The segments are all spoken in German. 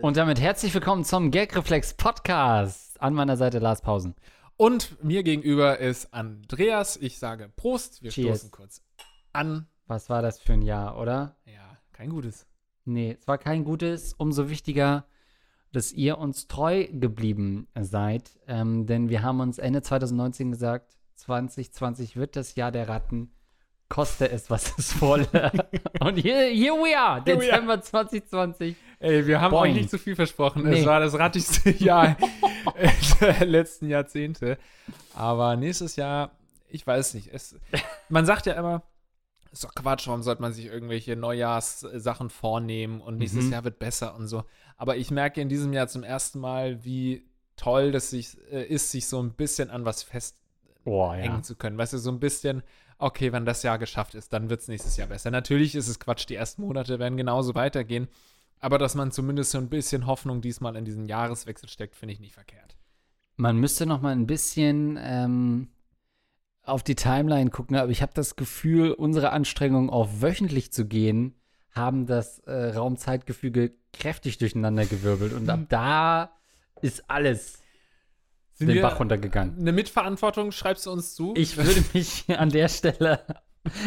Und damit herzlich willkommen zum Gagreflex Podcast. An meiner Seite Lars Pausen. Und mir gegenüber ist Andreas. Ich sage Prost. Wir Cheers. stoßen kurz an. Was war das für ein Jahr, oder? Ja, kein gutes. Nee, es war kein gutes. Umso wichtiger, dass ihr uns treu geblieben seid. Ähm, denn wir haben uns Ende 2019 gesagt, 2020 wird das Jahr der Ratten. Koste es, was es wolle. Und hier, here we are, Here we are. Dezember 2020. Ey, wir haben Boing. euch nicht zu viel versprochen. Nee. Es war das rattigste Jahr der letzten Jahrzehnte. Aber nächstes Jahr, ich weiß nicht. Es, man sagt ja immer, ist doch Quatsch, warum sollte man sich irgendwelche Neujahrssachen vornehmen und nächstes Mhm. Jahr wird besser und so. Aber ich merke in diesem Jahr zum ersten Mal, wie toll das sich, äh, ist, sich so ein bisschen an was festhängen Oh, ja. zu können. Weißt du, so ein bisschen, okay, wenn das Jahr geschafft ist, dann wird es nächstes Jahr besser. Natürlich ist es Quatsch, die ersten Monate werden genauso weitergehen. Aber dass man zumindest so ein bisschen Hoffnung diesmal in diesen Jahreswechsel steckt, finde ich nicht verkehrt. Man müsste noch mal ein bisschen ähm, auf die Timeline gucken, aber ich habe das Gefühl, unsere Anstrengungen auf wöchentlich zu gehen, haben das äh, Raumzeitgefüge kräftig durcheinander gewirbelt und ab da ist alles Sind den Bach runtergegangen. eine Mitverantwortung schreibst du uns zu? Ich würde mich an der Stelle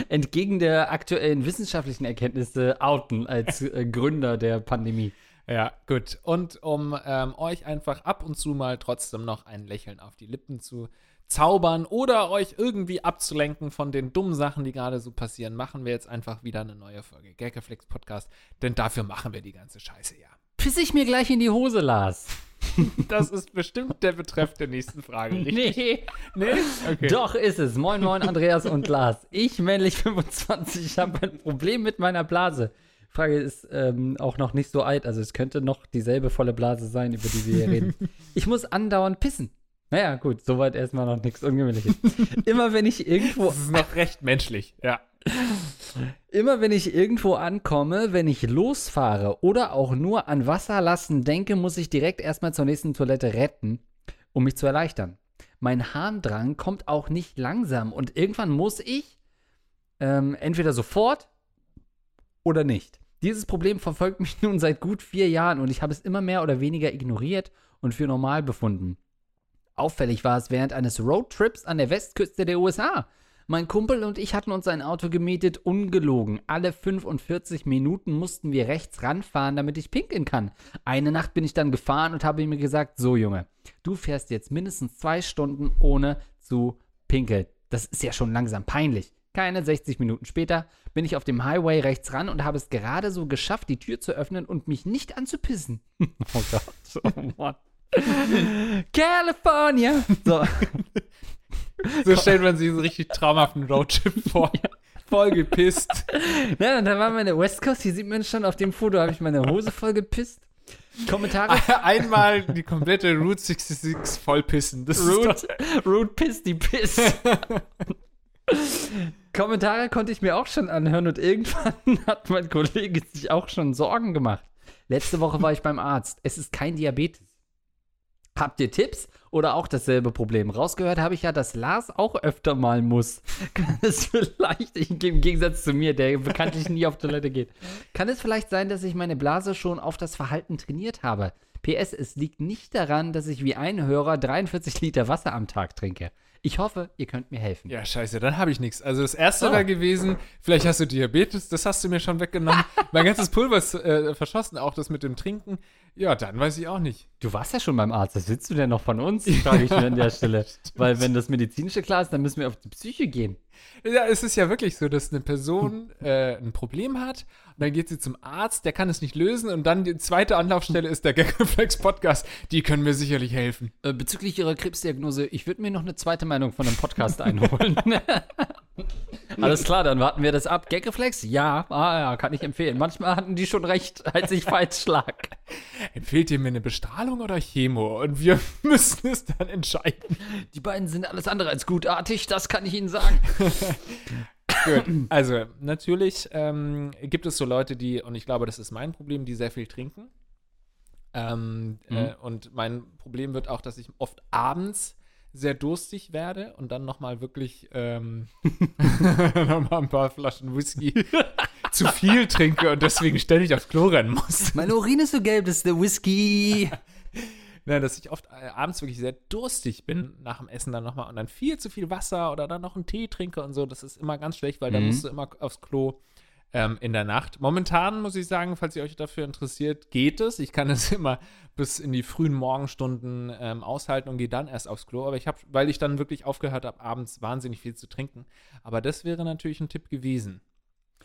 entgegen der aktuellen wissenschaftlichen Erkenntnisse outen als äh, Gründer der Pandemie. Ja, gut. Und um ähm, euch einfach ab und zu mal trotzdem noch ein Lächeln auf die Lippen zu zaubern oder euch irgendwie abzulenken von den dummen Sachen, die gerade so passieren, machen wir jetzt einfach wieder eine neue Folge Gagreflex Podcast, denn dafür machen wir die ganze Scheiße ja. Piss ich mir gleich in die Hose, Lars. Das ist bestimmt der Betreff der nächsten Frage, richtig? Nee. Nee? Okay. Doch ist es. Moin, moin, Andreas und Lars. Ich, männlich 25, habe ein Problem mit meiner Blase. Die Frage ist ähm, auch noch nicht so alt. Also es könnte noch dieselbe volle Blase sein, über die wir hier reden. Ich muss andauernd pissen. Naja, gut, soweit erstmal noch nichts Ungewöhnliches. Immer wenn ich irgendwo Das ist noch recht menschlich, ja. Immer wenn ich irgendwo ankomme, wenn ich losfahre oder auch nur an Wasserlassen denke, muss ich direkt erstmal zur nächsten Toilette retten, um mich zu erleichtern. Mein Harndrang kommt auch nicht langsam und irgendwann muss ich ähm, entweder sofort oder nicht. Dieses Problem verfolgt mich nun seit gut vier Jahren und ich habe es immer mehr oder weniger ignoriert und für normal befunden. Auffällig war es während eines Roadtrips an der Westküste der USA. Mein Kumpel und ich hatten uns ein Auto gemietet, ungelogen. Alle 45 Minuten mussten wir rechts ranfahren, damit ich pinkeln kann. Eine Nacht bin ich dann gefahren und habe mir gesagt, so Junge, du fährst jetzt mindestens zwei Stunden ohne zu pinkeln. Das ist ja schon langsam peinlich. Keine 60 Minuten später bin ich auf dem Highway rechts ran und habe es gerade so geschafft, die Tür zu öffnen und mich nicht anzupissen. oh Gott, oh Mann. California! So, So stellt man sich so richtig traumhaften Roadtrip vor. Voll gepisst. Ja, und da war meine West Coast. Hier sieht man schon auf dem Foto, habe ich meine Hose voll gepisst. Kommentare. Einmal die komplette Route 66 vollpissen. Das ist Root, doch, Root Piss, die Piss. Kommentare konnte ich mir auch schon anhören und irgendwann hat mein Kollege sich auch schon Sorgen gemacht. Letzte Woche war ich beim Arzt. Es ist kein Diabetes. Habt ihr Tipps oder auch dasselbe Problem? Rausgehört habe ich ja, dass Lars auch öfter mal muss. Kann es vielleicht, ich, im Gegensatz zu mir, der bekanntlich nie auf Toilette geht, kann es vielleicht sein, dass ich meine Blase schon auf das Verhalten trainiert habe? PS, es liegt nicht daran, dass ich wie ein Hörer 43 Liter Wasser am Tag trinke. Ich hoffe, ihr könnt mir helfen. ja, scheiße, dann habe ich nichts. Also das erste Oh. war gewesen, vielleicht hast du Diabetes, das hast du mir schon weggenommen. mein ganzes Pulver ist äh, verschossen, auch das mit dem Trinken. Ja, dann weiß ich auch nicht. Du warst ja schon beim Arzt. Was willst du denn noch von uns? Frage ich mir an der Stelle. Weil wenn das medizinische klar ist, dann müssen wir auf die Psyche gehen. Ja, es ist ja wirklich so, dass eine Person äh, ein Problem hat und dann geht sie zum Arzt, der kann es nicht lösen und dann die zweite Anlaufstelle ist der Gagreflex Podcast. Die können mir sicherlich helfen. Äh, bezüglich Ihrer Krebsdiagnose, ich würde mir noch eine zweite Meinung von einem Podcast einholen. Alles klar, dann warten wir das ab. Gagreflex? Ja, ah, ja, kann ich empfehlen. Manchmal hatten die schon recht, als ich falsch lag. Empfehlt ihr mir eine Bestrahlung oder Chemo? Und wir müssen es dann entscheiden. Die beiden sind alles andere als gutartig, das kann ich Ihnen sagen. Gut. Also, natürlich ähm, gibt es so Leute, die, und ich glaube, das ist mein Problem, die sehr viel trinken. Ähm, Mhm. äh, und mein Problem wird auch, dass ich oft abends sehr durstig werde und dann nochmal wirklich ähm, nochmal ein paar Flaschen Whisky zu viel trinke und deswegen ständig aufs Klo rennen muss. Meine Urin ist so gelb, das ist der Whisky. Ja, dass ich oft äh, abends wirklich sehr durstig bin nach dem Essen dann nochmal und dann viel zu viel Wasser oder dann noch einen Tee trinke und so. Das ist immer ganz schlecht, weil dann Mhm. musst du immer aufs Klo ähm, in der Nacht. Momentan muss ich sagen, falls ihr euch dafür interessiert, geht es. Ich kann es immer bis in die frühen Morgenstunden ähm, aushalten und gehe dann erst aufs Klo. Aber ich habe, weil ich dann wirklich aufgehört habe, abends wahnsinnig viel zu trinken. Aber das wäre natürlich ein Tipp gewesen.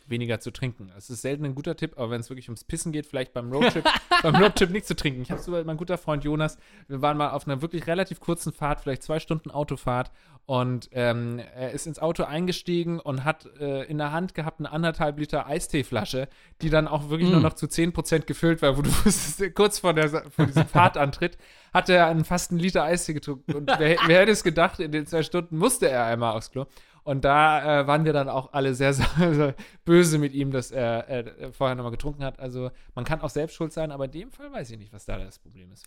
Weniger zu trinken. Es ist selten ein guter Tipp, aber wenn es wirklich ums Pissen geht, vielleicht beim Roadtrip, beim Roadtrip nicht zu trinken. Ich habe so mein guter Freund Jonas, wir waren mal auf einer wirklich relativ kurzen Fahrt, vielleicht zwei Stunden Autofahrt und ähm, er ist ins Auto eingestiegen und hat äh, in der Hand gehabt eine anderthalb Liter Eisteeflasche, die dann auch wirklich Mm. nur noch zu 10% gefüllt war, wo du wusstest, kurz vor, der, vor diesem Fahrtantritt hat er einen fast einen Liter Eistee getrunken und wer, wer hätte es gedacht, in den zwei Stunden musste er einmal aufs Klo. Und da äh, waren wir dann auch alle sehr, sehr, böse mit ihm, dass er äh, vorher nochmal getrunken hat. Also man kann auch selbst schuld sein, aber in dem Fall weiß ich nicht, was da das Problem ist.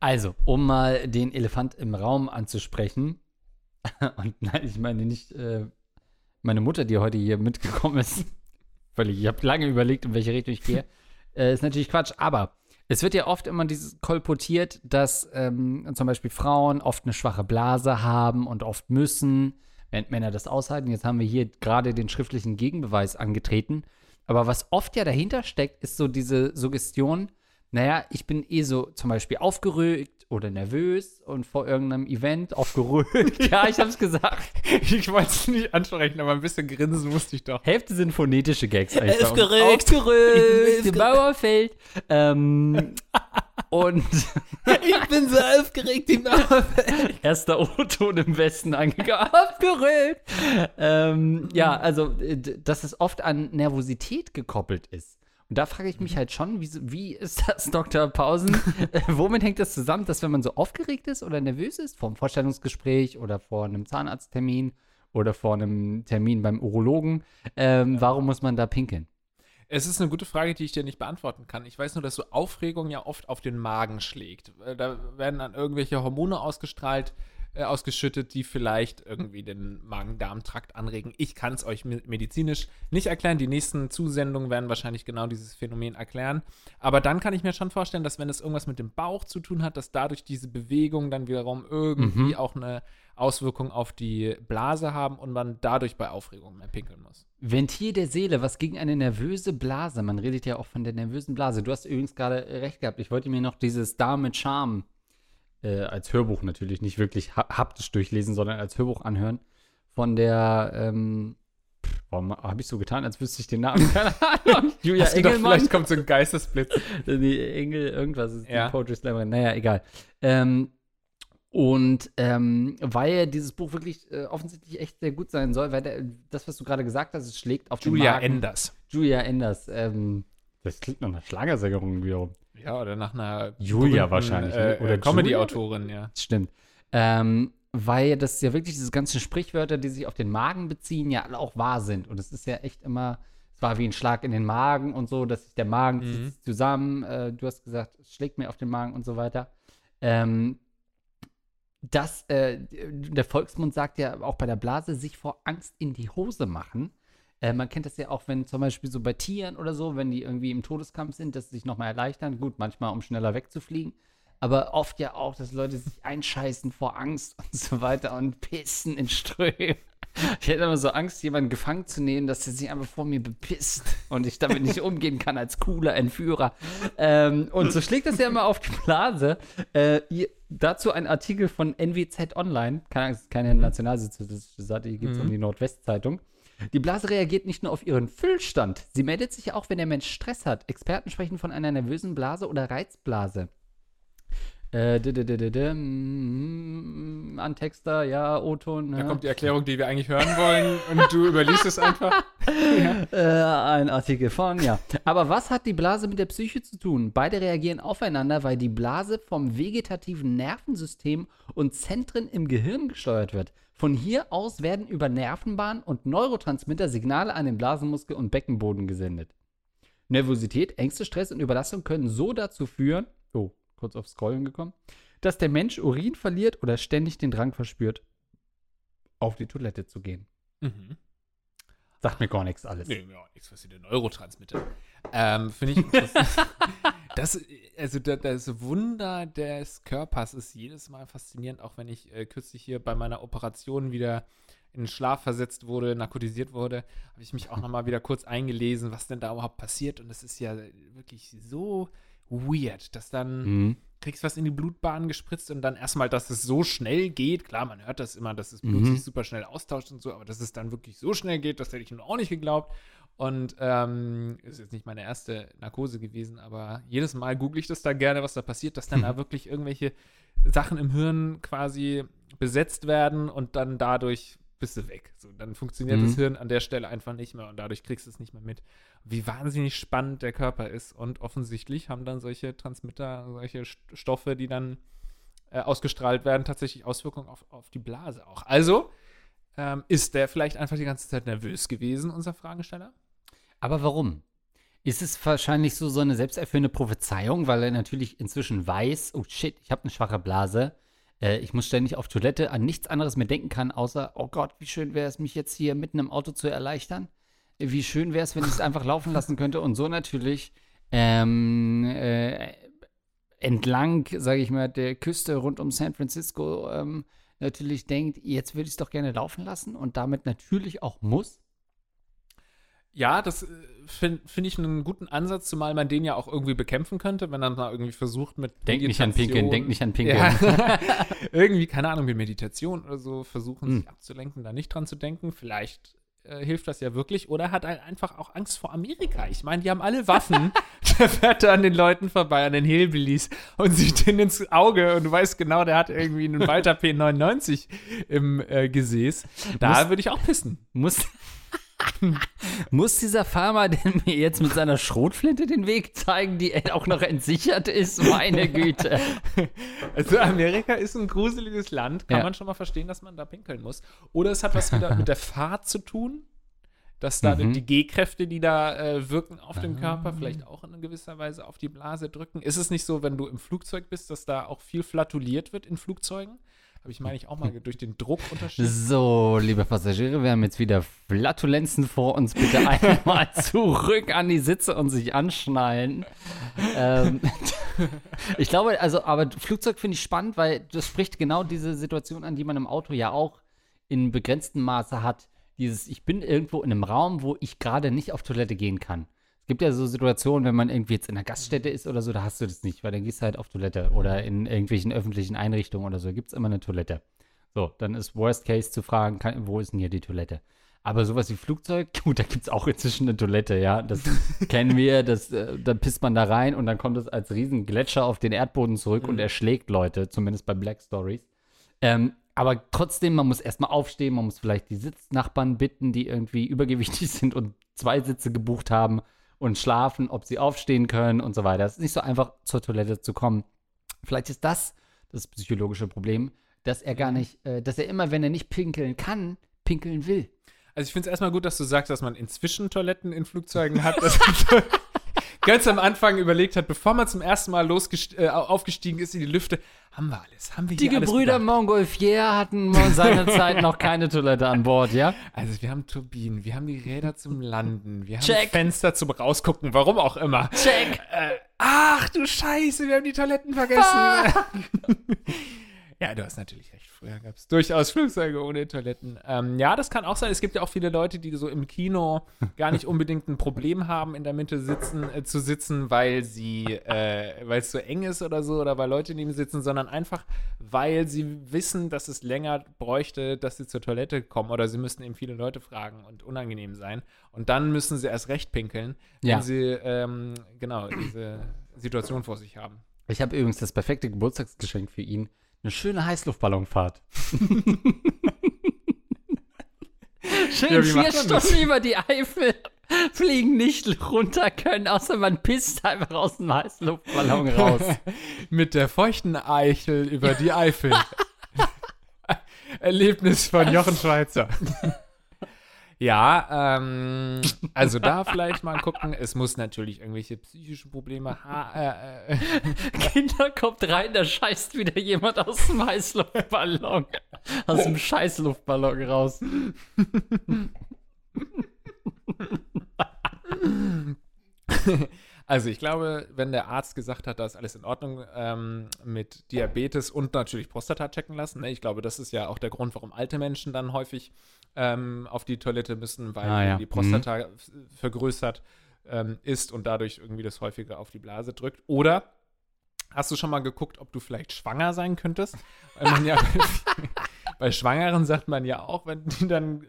Also, um mal den Elefant im Raum anzusprechen. Und nein, ich meine nicht äh, meine Mutter, die heute hier mitgekommen ist. Völlig. Ich habe lange überlegt, in welche Richtung ich gehe. äh, ist natürlich Quatsch, aber es wird ja oft immer dieses kolportiert, dass ähm, zum Beispiel Frauen oft eine schwache Blase haben und oft müssen, während Männer das aushalten. Jetzt haben wir hier gerade den schriftlichen Gegenbeweis angetreten. Aber was oft ja dahinter steckt, ist so diese Suggestion, naja, ich bin eh so zum Beispiel aufgeregt oder nervös und vor irgendeinem Event aufgeregt. ja, ich hab's gesagt. Ich wollte es nicht ansprechen, aber ein bisschen grinsen musste ich doch. Hälfte sind phonetische Gags. uns. Aufgeregt. Aufgeregt. Die Mauer fällt. Ähm, und Ich bin so aufgeregt, die Mama. erster O-Ton im Westen angegangen. Aufgeregt. Ähm, ja, also, äh, dass es oft an Nervosität gekoppelt ist. Und da frage ich mich halt schon, wie, wie ist das, Dr. Pausen? äh, womit hängt das zusammen, dass wenn man so aufgeregt ist oder nervös ist, vor einem Vorstellungsgespräch oder vor einem Zahnarzttermin oder vor einem Termin beim Urologen, ähm, warum muss man da pinkeln? Es ist eine gute Frage, die ich dir nicht beantworten kann. Ich weiß nur, dass so Aufregung ja oft auf den Magen schlägt. Da werden dann irgendwelche Hormone ausgestrahlt, äh, ausgeschüttet, die vielleicht irgendwie den Magen-Darm-Trakt anregen. Ich kann es euch me- medizinisch nicht erklären. Die nächsten Zusendungen werden wahrscheinlich genau dieses Phänomen erklären. Aber dann kann ich mir schon vorstellen, dass wenn es irgendwas mit dem Bauch zu tun hat, dass dadurch diese Bewegungen dann wiederum irgendwie Mhm. auch eine Auswirkung auf die Blase haben und man dadurch bei Aufregung mehr pinkeln muss. Ventil der Seele, was gegen eine nervöse Blase? Man redet ja auch von der nervösen Blase. Du hast übrigens gerade äh, recht gehabt. Ich wollte mir noch dieses Darm mit Charme äh, als Hörbuch natürlich nicht wirklich ha haptisch durchlesen, sondern als Hörbuch anhören. Von der, ähm, pff, warum habe ich so getan, als wüsste ich den Namen? Keine Ahnung. Julia Hast du gedacht, Engelmann. vielleicht kommt so ein Geistesblitz. Die Engel, irgendwas ist Ja. die Poetry Slammerin. Naja, egal. Ähm, und ähm, weil dieses Buch wirklich äh, offensichtlich echt sehr gut sein soll, weil der, das, was du gerade gesagt hast, es schlägt auf den Julia Magen. Enders. Julia Enders. Ähm, das klingt nach einer Schlagersängerin wiederum. Ja, oder nach einer Julia wahrscheinlich, Äh, ne? Oder oder Comedy-Autorin, ja. Stimmt. Ähm, weil das ja wirklich diese ganzen Sprichwörter, die sich auf den Magen beziehen, ja alle auch wahr sind. Und es ist ja echt immer, es war wie ein Schlag in den Magen und so, dass sich der Magen Mhm. zusammen. Äh, du hast gesagt, es schlägt mir auf den Magen und so weiter. Ähm, dass äh, der Volksmund sagt ja auch bei der Blase, sich vor Angst in die Hose machen. Äh, man kennt das ja auch, wenn zum Beispiel so bei Tieren oder so, wenn die irgendwie im Todeskampf sind, dass sie sich nochmal erleichtern. Gut, manchmal um schneller wegzufliegen. Aber oft ja auch, dass Leute sich einscheißen vor Angst und so weiter und pissen in Strömen. Ich hätte immer so Angst, jemanden gefangen zu nehmen, dass er sich einfach vor mir bepisst und ich damit nicht umgehen kann als cooler Entführer. Ähm, und so schlägt das ja immer auf die Blase. Äh, ihr, dazu ein Artikel von NWZ Online. Keine Angst, keine nationalsozialistische Seite, hier geht es Mhm. um die Nordwestzeitung. Die Blase reagiert nicht nur auf ihren Füllstand. Sie meldet sich auch, wenn der Mensch Stress hat. Experten sprechen von einer nervösen Blase oder Reizblase. Äh, mm, Antexter, ja, O-Ton. Da ja. kommt die Erklärung, die wir eigentlich hören wollen und du überliest es einfach. Äh, ein Artikel von, ja. Aber was hat die Blase mit der Psyche zu tun? Beide reagieren aufeinander, weil die Blase vom vegetativen Nervensystem und Zentren im Gehirn gesteuert wird. Von hier aus werden über Nervenbahnen und Neurotransmitter Signale an den Blasenmuskel und Beckenboden gesendet. Nervosität, Ängste, Stress und Überlastung können so dazu führen, oh, kurz auf Scrollen gekommen, dass der Mensch Urin verliert oder ständig den Drang verspürt, auf die Toilette zu gehen. Mhm. Sagt mir gar nichts alles. Nee, ja, nichts, was sie den Neurotransmitter. Ähm, Finde ich interessant. das, also da- das Wunder des Körpers ist jedes Mal faszinierend, auch wenn ich äh, kürzlich hier bei meiner Operation wieder in den Schlaf versetzt wurde, narkotisiert wurde, habe ich mich auch nochmal wieder kurz eingelesen, was denn da überhaupt passiert. Und es ist ja wirklich so weird, dass dann Mhm. kriegst was in die Blutbahn gespritzt und dann erstmal, dass es so schnell geht. Klar, man hört das immer, dass das Blut Mhm. sich super schnell austauscht und so, aber dass es dann wirklich so schnell geht, das hätte ich nun auch nicht geglaubt. Und ähm, ist jetzt nicht meine erste Narkose gewesen, aber jedes Mal google ich das da gerne, was da passiert, dass dann da wirklich irgendwelche Sachen im Hirn quasi besetzt werden und dann dadurch bist du weg. So, dann funktioniert Mhm. das Hirn an der Stelle einfach nicht mehr und dadurch kriegst du es nicht mehr mit. Wie wahnsinnig spannend der Körper ist und offensichtlich haben dann solche Transmitter, solche St- Stoffe, die dann äh, ausgestrahlt werden, tatsächlich Auswirkungen auf, auf die Blase auch. Also ähm, ist der vielleicht einfach die ganze Zeit nervös gewesen, unser Fragesteller? Aber warum? Ist es wahrscheinlich so, so eine selbsterfüllende Prophezeiung, weil er natürlich inzwischen weiß, oh shit, ich habe eine schwache Blase. Äh, ich muss ständig auf Toilette, an nichts anderes mehr denken kann, außer, oh Gott, wie schön wäre es, mich jetzt hier mitten im Auto zu erleichtern. Äh, Wie schön wäre es, wenn ich es einfach laufen lassen könnte. Und so natürlich ähm, äh, entlang, sage ich mal, der Küste rund um San Francisco ähm, natürlich denkt, jetzt würde ich es doch gerne laufen lassen und damit natürlich auch muss. Ja, das finde find ich einen guten Ansatz, zumal man den ja auch irgendwie bekämpfen könnte, wenn man mal irgendwie versucht mit Denk nicht an Pinkeln, denk nicht an Pinkeln. Ja. irgendwie, keine Ahnung, mit Meditation oder so versuchen, Hm. sich abzulenken, da nicht dran zu denken. Vielleicht äh, hilft das ja wirklich. Oder hat er einfach auch Angst vor Amerika. Ich meine, die haben alle Waffen. der fährt da an den Leuten vorbei, an den Hillbillies und sieht denen ins Auge und du weißt genau, der hat irgendwie einen Walter P99 im äh, Gesäß. Da würde ich auch pissen. Muss, muss dieser Farmer denn mir jetzt mit seiner Schrotflinte den Weg zeigen, die auch noch entsichert ist? Meine Güte. Also Amerika ist ein gruseliges Land. Kann Ja. man schon mal verstehen, dass man da pinkeln muss. Oder es hat was wieder mit der Fahrt zu tun. Dass da Mhm. die G-Kräfte, die da äh, wirken auf dem Ah. Körper, vielleicht auch in gewisser Weise auf die Blase drücken. Ist es nicht so, wenn du im Flugzeug bist, dass da auch viel flatuliert wird in Flugzeugen? Habe ich, meine ich, auch mal durch den Druckunterschied. So, liebe Passagiere, wir haben jetzt wieder Flatulenzen vor uns. Bitte einmal zurück an die Sitze und sich anschnallen. ähm, ich glaube, also, aber Flugzeug finde ich spannend, weil das spricht genau diese Situation an, die man im Auto ja auch in begrenztem Maße hat. Dieses, ich bin irgendwo in einem Raum, wo ich gerade nicht auf Toilette gehen kann. Es gibt ja so Situationen, wenn man irgendwie jetzt in einer Gaststätte ist oder so, da hast du das nicht, weil dann gehst du halt auf Toilette oder in irgendwelchen öffentlichen Einrichtungen oder so, gibt es immer eine Toilette. So, dann ist Worst Case zu fragen, kann, wo ist denn hier die Toilette? Aber sowas wie Flugzeug, gut, da gibt es auch inzwischen eine Toilette, ja. Das kennen wir, das, äh, dann pisst man da rein und dann kommt es als riesen Gletscher auf den Erdboden zurück und erschlägt Leute, zumindest bei Black Stories. Ähm, aber trotzdem, man muss erstmal aufstehen, man muss vielleicht die Sitznachbarn bitten, die irgendwie übergewichtig sind und zwei Sitze gebucht haben und schlafen, ob sie aufstehen können und so weiter. Es ist nicht so einfach, zur Toilette zu kommen. Vielleicht ist das das psychologische Problem, dass er gar nicht, äh, dass er immer, wenn er nicht pinkeln kann, pinkeln will. Also ich finde es erstmal gut, dass du sagst, dass man inzwischen Toiletten in Flugzeugen hat. Man ganz am Anfang überlegt hat, bevor man zum ersten Mal äh, aufgestiegen ist in die Lüfte, haben wir alles, haben wir Die Gebrüder? Montgolfier hatten seinerzeit noch keine Toilette an Bord, ja? Also wir haben Turbinen, wir haben die Räder zum Landen, wir haben Check. Fenster zum Rausgucken, warum auch immer. Check! Äh, ach du Scheiße, wir haben die Toiletten vergessen. ja, du hast natürlich recht. Früher gab es durchaus Flugzeuge ohne Toiletten. Ähm, ja, das kann auch sein. Es gibt ja auch viele Leute, die so im Kino gar nicht unbedingt ein Problem haben, in der Mitte sitzen, äh, zu sitzen, weil sie, äh, weil es so eng ist oder so, oder weil Leute neben sitzen, sondern einfach, weil sie wissen, dass es länger bräuchte, dass sie zur Toilette kommen oder sie müssten eben viele Leute fragen und unangenehm sein. Und dann müssen sie erst recht pinkeln, wenn Ja. sie ähm, genau diese Situation vor sich haben. Ich habe übrigens das perfekte Geburtstagsgeschenk für ihn. Eine schöne Heißluftballonfahrt. Schön Ja, vier? Stunden über die Eifel fliegen, nicht runter können, außer man pisst einfach aus dem Heißluftballon raus. Mit der feuchten Eichel über die Eifel. Erlebnis von Jochen Schweizer. Ja, ähm, also da vielleicht mal gucken. Es muss natürlich irgendwelche psychischen Probleme haben. Äh, äh, Kinder kommt rein, da scheißt wieder jemand aus dem Heißluftballon. Aus dem Scheißluftballon raus. Also ich glaube, wenn der Arzt gesagt hat, da ist alles in Ordnung ähm, mit Diabetes und natürlich Prostata checken lassen. Ne? Ich glaube, das ist ja auch der Grund, warum alte Menschen dann häufig ähm, auf die Toilette müssen, weil Ah, ja. die Prostata f- vergrößert ähm, ist und dadurch irgendwie das häufiger auf die Blase drückt. Oder hast du schon mal geguckt, ob du vielleicht schwanger sein könntest? Weil man ja bei Schwangeren sagt man ja auch, wenn die dann äh,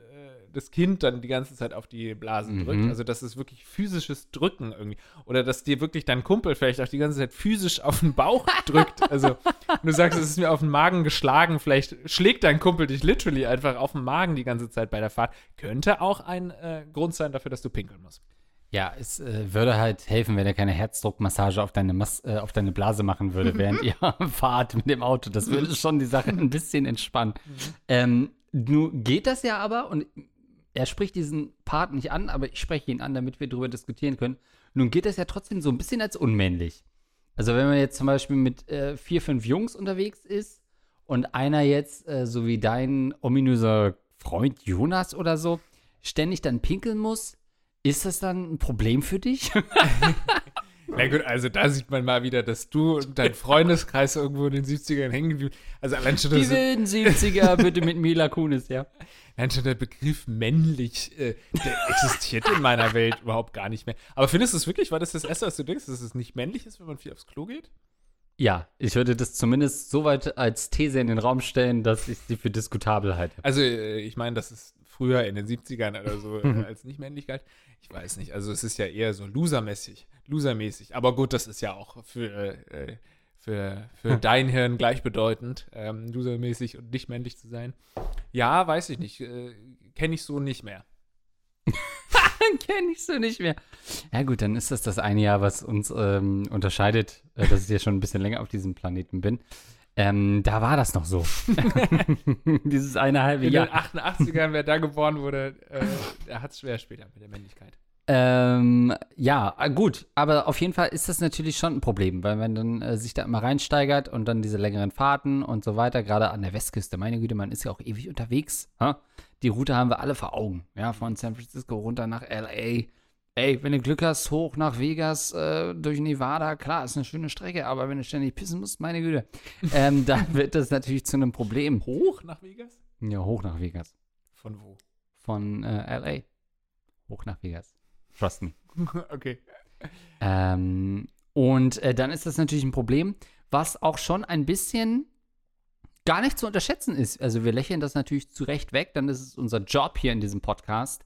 das Kind dann die ganze Zeit auf die Blase Mhm. drückt. Also das ist wirklich physisches Drücken irgendwie. Oder dass dir wirklich dein Kumpel vielleicht auch die ganze Zeit physisch auf den Bauch drückt. Also du sagst, es ist mir auf den Magen geschlagen. Vielleicht schlägt dein Kumpel dich literally einfach auf den Magen die ganze Zeit bei der Fahrt. Könnte auch ein äh, Grund sein dafür, dass du pinkeln musst. Ja, es äh, würde halt helfen, wenn er keine Herzdruckmassage auf deine, Mas äh, auf deine Blase machen würde, während ihr fahrt mit dem Auto. Das würde schon die Sache ein bisschen entspannen. Ähm, nun geht das ja aber, und er spricht diesen Part nicht an, aber ich spreche ihn an, damit wir darüber diskutieren können. Nun geht das ja trotzdem so ein bisschen als unmännlich. Also wenn man jetzt zum Beispiel mit äh, vier, fünf Jungs unterwegs ist und einer jetzt, äh, so wie dein ominöser Freund Jonas oder so, ständig dann pinkeln muss, ist das dann ein Problem für dich? Na gut, also da sieht man mal wieder, dass du und dein Freundeskreis irgendwo in den 70ern hängen geblieben Also allein schon, Die das, wilden 70er, bitte mit Mila Kunis, ja. allein schon der Begriff männlich, äh, der existiert in meiner Welt überhaupt gar nicht mehr. Aber findest du es wirklich, war das das Erste, was du denkst, dass es nicht männlich ist, wenn man viel aufs Klo geht? Ja, ich würde das zumindest so weit als These in den Raum stellen, dass ich sie für diskutabel halte. Also äh, ich meine, das ist früher in den 70ern oder so äh, als nicht männlich galt. Ich weiß nicht, also es ist ja eher so losermäßig, losermäßig. Aber gut, das ist ja auch für, äh, für, für dein Hirn gleichbedeutend, ähm, losermäßig und nicht männlich zu sein. Ja, weiß ich nicht, äh, kenne ich so nicht mehr. Kenne ich so nicht mehr. Ja gut, dann ist das das eine Jahr, was uns ähm, unterscheidet, äh, dass ich ja schon ein bisschen länger auf diesem Planeten bin. Ähm, da war das noch so. Dieses eine halbe In Jahr. den 88ern, wer da geboren wurde, äh, der hat es schwer später mit der Männlichkeit. Ähm, ja, äh, gut, aber auf jeden Fall ist das natürlich schon ein Problem, weil man dann äh, sich da immer reinsteigert und dann diese längeren Fahrten und so weiter, gerade an der Westküste, meine Güte, man ist ja auch ewig unterwegs. Ha? Die Route haben wir alle vor Augen, ja, von San Francisco runter nach LA. Ey, wenn du Glück hast, hoch nach Vegas, äh, durch Nevada, klar, ist eine schöne Strecke, aber wenn du ständig pissen musst, meine Güte, ähm, dann wird das natürlich zu einem Problem. Hoch nach Vegas? Ja, hoch nach Vegas. Von wo? Von äh, LA. Hoch nach Vegas. Trust me. okay. Ähm, und äh, dann ist das natürlich ein Problem, was auch schon ein bisschen gar nicht zu unterschätzen ist. Also wir lächeln das natürlich zu Recht weg, dann ist es unser Job hier in diesem Podcast,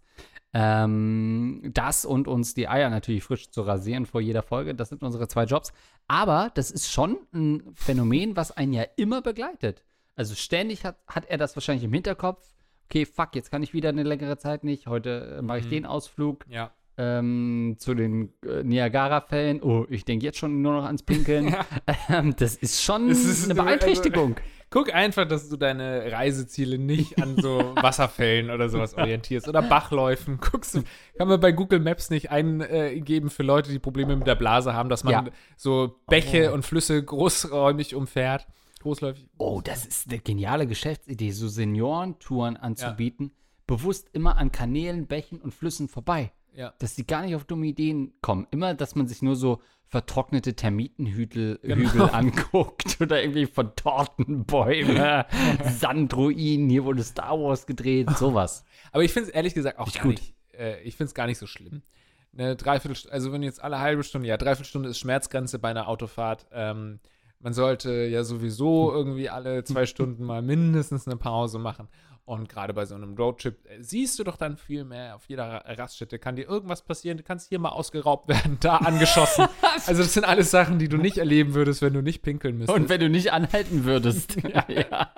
ähm, das und uns die Eier natürlich frisch zu rasieren vor jeder Folge. Das sind unsere zwei Jobs. Aber das ist schon ein Phänomen, was einen ja immer begleitet. Also ständig hat, hat er das wahrscheinlich im Hinterkopf. Okay, fuck, jetzt kann ich wieder eine längere Zeit nicht. Heute äh, mache ich Mhm. den Ausflug Ja. ähm, zu den äh, Niagara-Fällen. Oh, ich denke jetzt schon nur noch ans Pinkeln. ähm, das ist schon Es ist eine eine- Beeinträchtigung. Guck einfach, dass du deine Reiseziele nicht an so Wasserfällen oder sowas orientierst oder Bachläufen. Guckst du, kann man bei Google Maps nicht eingeben für Leute, die Probleme mit der Blase haben, dass man Ja. so Bäche und Flüsse großräumig umfährt. Großläufig. Oh, das ist eine geniale Geschäftsidee, so Seniorentouren anzubieten, bewusst immer an Kanälen, Bächen und Flüssen vorbei. Ja. Dass die gar nicht auf dumme Ideen kommen. Immer, dass man sich nur so vertrocknete Termitenhügel Genau. Anguckt oder irgendwie vertorten Bäume, Sandruinen, hier wurde Star Wars gedreht, sowas. Aber ich finde es ehrlich gesagt auch gar gut. nicht, äh, ich finde es gar nicht so schlimm. Eine Dreiviertelstunde, also wenn jetzt alle halbe Stunde, ja, Dreiviertelstunde ist Schmerzgrenze bei einer Autofahrt. Ähm, man sollte ja sowieso irgendwie alle zwei Stunden mal mindestens eine Pause machen. Und gerade bei so einem Roadtrip äh, siehst du doch dann viel mehr. Auf jeder Ra- Raststätte kann dir irgendwas passieren. Du kannst hier mal ausgeraubt werden, da angeschossen. also das sind alles Sachen, die du nicht erleben würdest, wenn du nicht pinkeln müsstest. Und wenn du nicht anhalten würdest. ja.